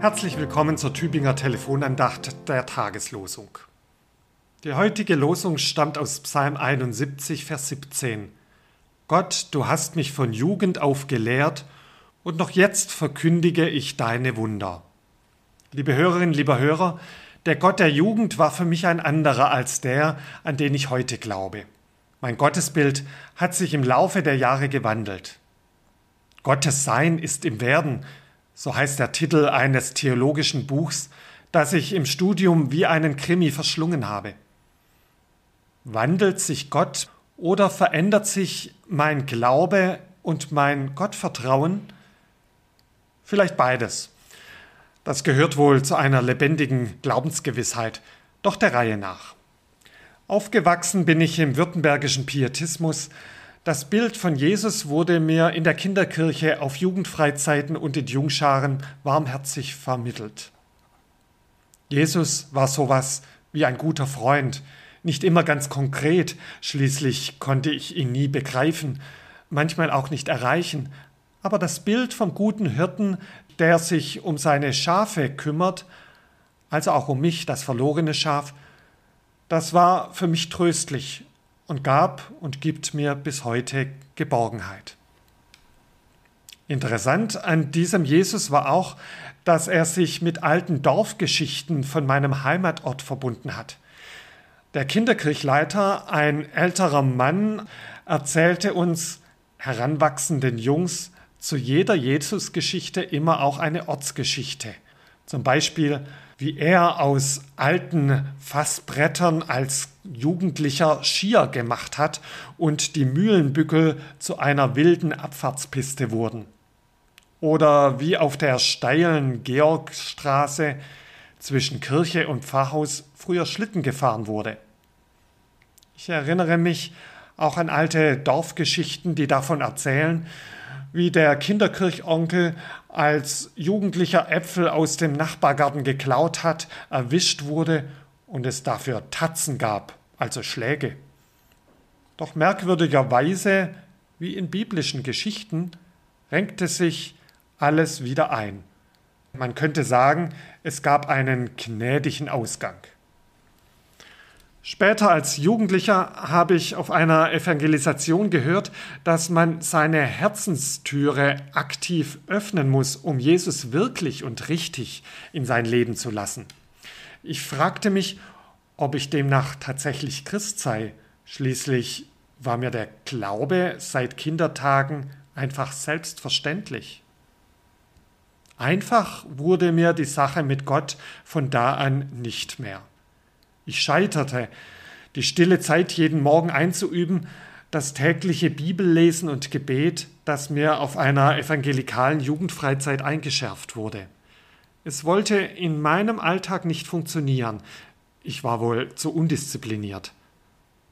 Herzlich willkommen zur Tübinger Telefonandacht der Tageslosung. Die heutige Losung stammt aus Psalm 71, Vers 17. Gott, du hast mich von Jugend auf gelehrt, und noch jetzt verkündige ich deine Wunder. Liebe Hörerinnen, lieber Hörer, der Gott der Jugend war für mich ein anderer als der, an den ich heute glaube. Mein Gottesbild hat sich im Laufe der Jahre gewandelt. Gottes Sein ist im Werden, so heißt der Titel eines theologischen Buchs, das ich im Studium wie einen Krimi verschlungen habe. Wandelt sich Gott oder verändert sich mein Glaube und mein Gottvertrauen? Vielleicht beides. Das gehört wohl zu einer lebendigen Glaubensgewissheit, doch der Reihe nach. Aufgewachsen bin ich im württembergischen Pietismus, das Bild von Jesus wurde mir in der Kinderkirche auf Jugendfreizeiten und in Jungscharen warmherzig vermittelt. Jesus war sowas wie ein guter Freund, nicht immer ganz konkret, schließlich konnte ich ihn nie begreifen, manchmal auch nicht erreichen, aber das Bild vom guten Hirten, der sich um seine Schafe kümmert, also auch um mich, das verlorene Schaf, das war für mich tröstlich und gab und gibt mir bis heute Geborgenheit. Interessant an diesem Jesus war auch, dass er sich mit alten Dorfgeschichten von meinem Heimatort verbunden hat. Der Kinderkirchleiter, ein älterer Mann, erzählte uns heranwachsenden Jungs zu jeder Jesusgeschichte immer auch eine Ortsgeschichte. Zum Beispiel wie er aus alten Fassbrettern als Jugendlicher Skier gemacht hat und die Mühlenbückel zu einer wilden Abfahrtspiste wurden. Oder wie auf der steilen Georgstraße zwischen Kirche und Pfarrhaus früher Schlitten gefahren wurde. Ich erinnere mich auch an alte Dorfgeschichten, die davon erzählen, wie der Kinderkirchonkel als Jugendlicher Äpfel aus dem Nachbargarten geklaut hat, erwischt wurde und es dafür Tatzen gab, also Schläge. Doch merkwürdigerweise, wie in biblischen Geschichten, renkte sich alles wieder ein. Man könnte sagen, es gab einen gnädigen Ausgang. Später als Jugendlicher habe ich auf einer Evangelisation gehört, dass man seine Herzenstüre aktiv öffnen muss, um Jesus wirklich und richtig in sein Leben zu lassen. Ich fragte mich, ob ich demnach tatsächlich Christ sei. Schließlich war mir der Glaube seit Kindertagen einfach selbstverständlich. Einfach wurde mir die Sache mit Gott von da an nicht mehr. Ich scheiterte, die stille Zeit jeden Morgen einzuüben, das tägliche Bibellesen und Gebet, das mir auf einer evangelikalen Jugendfreizeit eingeschärft wurde. Es wollte in meinem Alltag nicht funktionieren. Ich war wohl zu undiszipliniert.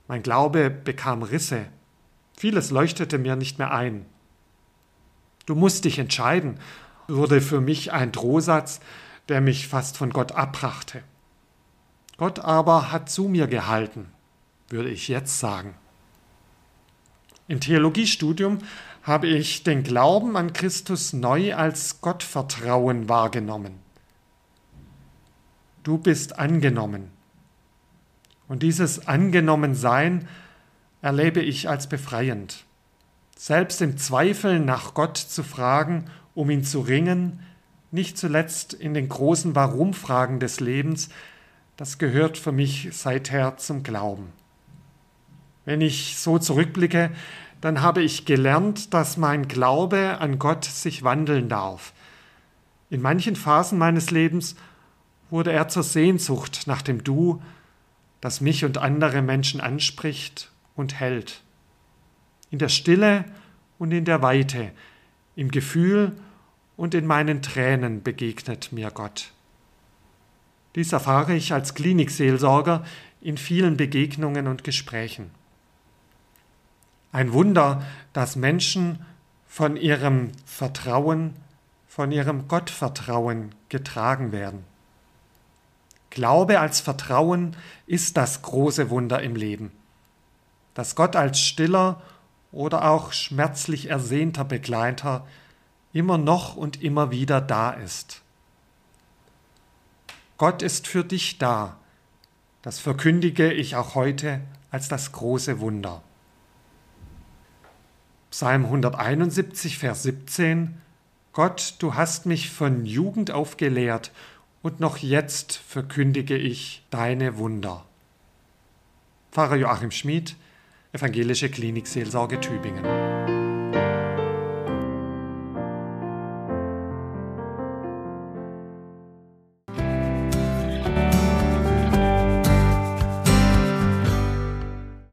Mein Glaube bekam Risse. Vieles leuchtete mir nicht mehr ein. Du musst dich entscheiden, wurde für mich ein Drohsatz, der mich fast von Gott abbrachte. Gott aber hat zu mir gehalten, würde ich jetzt sagen. Im Theologiestudium habe ich den Glauben an Christus neu als Gottvertrauen wahrgenommen. Du bist angenommen. Und dieses Angenommensein erlebe ich als befreiend. Selbst im Zweifel nach Gott zu fragen, um ihn zu ringen, nicht zuletzt in den großen Warum-Fragen des Lebens, das gehört für mich seither zum Glauben. Wenn ich so zurückblicke, dann habe ich gelernt, dass mein Glaube an Gott sich wandeln darf. In manchen Phasen meines Lebens wurde er zur Sehnsucht nach dem Du, das mich und andere Menschen anspricht und hält. In der Stille und in der Weite, im Gefühl und in meinen Tränen begegnet mir Gott. Dies erfahre ich als Klinikseelsorger in vielen Begegnungen und Gesprächen. Ein Wunder, dass Menschen von ihrem Vertrauen, von ihrem Gottvertrauen getragen werden. Glaube als Vertrauen ist das große Wunder im Leben. Dass Gott als stiller oder auch schmerzlich ersehnter Begleiter immer noch und immer wieder da ist. Gott ist für dich da. Das verkündige ich auch heute als das große Wunder. Psalm 171, Vers 17 Gott, du hast mich von Jugend auf gelehrt, und noch jetzt verkündige ich deine Wunder. Pfarrer Joachim Schmid, Evangelische Klinik Seelsorge Tübingen.